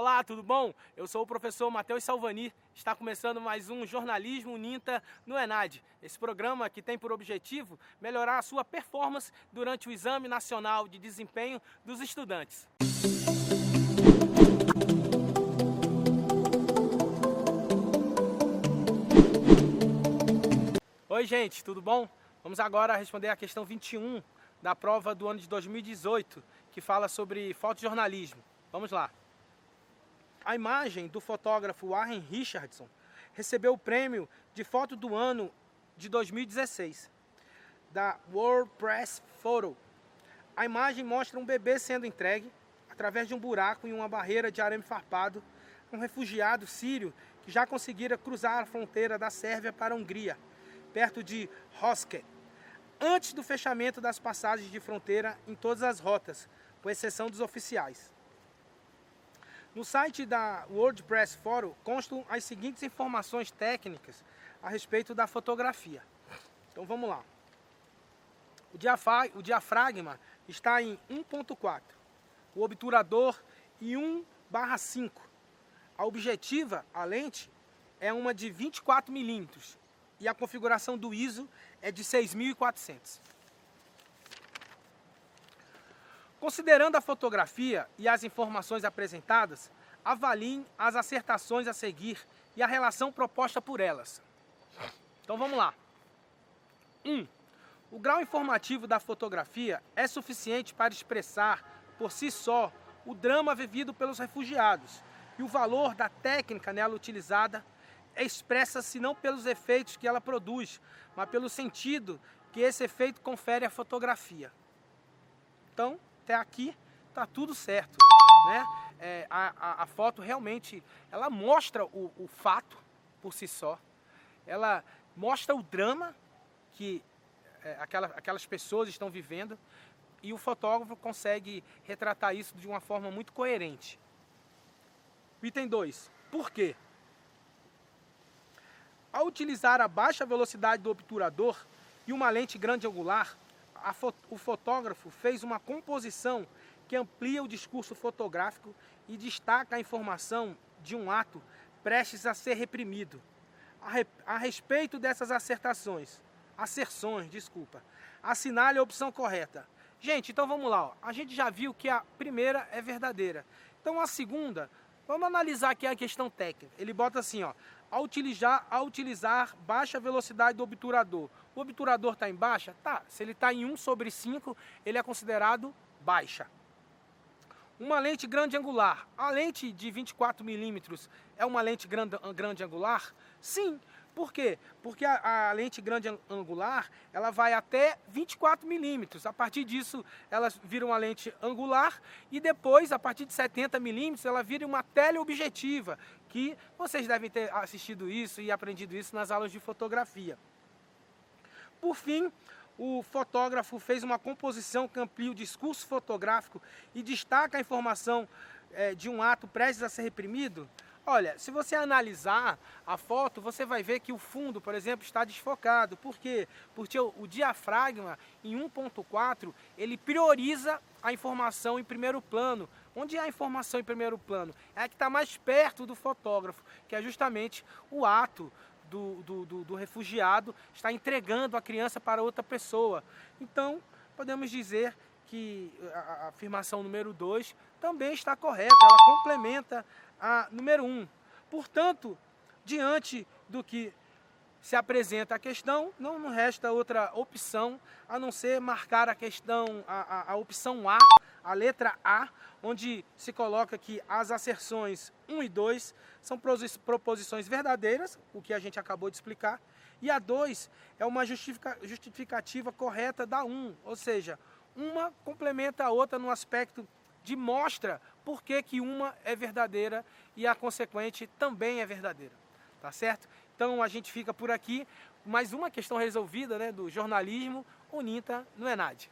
Olá, tudo bom? Eu sou o professor Matheus Salvani. Está começando mais um Jornalismo Ninta no ENAD. Esse programa que tem por objetivo melhorar a sua performance durante o Exame Nacional de Desempenho dos Estudantes. Oi, gente, tudo bom? Vamos agora responder a questão 21 da prova do ano de 2018, que fala sobre fotojornalismo. Vamos lá. A imagem do fotógrafo Warren Richardson recebeu o prêmio de foto do ano de 2016 da World Press Photo. A imagem mostra um bebê sendo entregue através de um buraco em uma barreira de arame farpado, um refugiado sírio que já conseguira cruzar a fronteira da Sérvia para a Hungria, perto de Roske, antes do fechamento das passagens de fronteira em todas as rotas, com exceção dos oficiais. No site da WordPress Forum constam as seguintes informações técnicas a respeito da fotografia. Então vamos lá. O, diafragma está em 1.4, o obturador em 1/5. A objetiva, a lente, é uma de 24 milímetros e a configuração do ISO é de 6.400. Considerando a fotografia e as informações apresentadas, avaliem as acertações a seguir e a relação proposta por elas. Então vamos lá. 1. Um, o grau informativo da fotografia é suficiente para expressar, por si só, o drama vivido pelos refugiados e o valor da técnica nela utilizada expressa-se não pelos efeitos que ela produz, mas pelo sentido que esse efeito confere à fotografia. Então, até aqui está tudo certo. Né? É, a, a, a, foto realmente ela mostra o, o fato por si só, ela mostra o drama que é, aquela, aquelas pessoas estão vivendo e o fotógrafo consegue retratar isso de uma forma muito coerente. Item 2. Por quê? Ao utilizar a baixa velocidade do obturador e uma lente grande angular, fo o fotógrafo fez uma composição que amplia o discurso fotográfico e destaca a informação de um ato prestes a ser reprimido. A, re a respeito dessas acertações, asserções, desculpa, assinale a opção correta. Gente, então vamos lá. Ó. A gente já viu que a primeira é verdadeira. Então a segunda, vamos analisar aqui a questão técnica. Ele bota assim, ó, a utilizar, a utilizar baixa velocidade do obturador. O obturador está em baixa? Tá. Se ele está em 1 sobre 5, ele é considerado baixa. Uma lente grande angular. A lente de 24 milímetros é uma lente grande, grande angular? Sim. Por quê? Porque a, a, lente grande angular ela vai até 24 milímetros. A partir disso, ela vira uma lente angular e depois, a partir de 70 milímetros, ela vira uma teleobjetiva, que vocês devem ter assistido isso e aprendido isso nas aulas de fotografia. Por fim, o fotógrafo fez uma composição que amplia o discurso fotográfico e destaca a informação é, de um ato prestes a ser reprimido? Olha, se você analisar a foto, você vai ver que o fundo, por exemplo, está desfocado. Por quê? Porque o, o diafragma, em 1.4, ele prioriza a informação em primeiro plano. Onde é a informação em primeiro plano? É a que está mais perto do fotógrafo, que é justamente o ato do, do, do, do refugiado está entregando a criança para outra pessoa. Então, podemos dizer que a, afirmação número 2 também está correta, ela complementa a número 1. Um. Portanto, diante do que se apresenta a questão, não resta outra opção a não ser marcar a questão, a, a, a opção A, a letra A, onde se coloca que as asserções 1 e 2 são proposições verdadeiras, o que a gente acabou de explicar, e a 2 é uma justificativa correta da 1, ou seja, uma complementa a outra no aspecto de mostra por que, que uma é verdadeira e a consequente também é verdadeira. Tá certo? Então a gente fica por aqui. Mais uma questão resolvida né, do jornalismo, o NINTA no ENAD.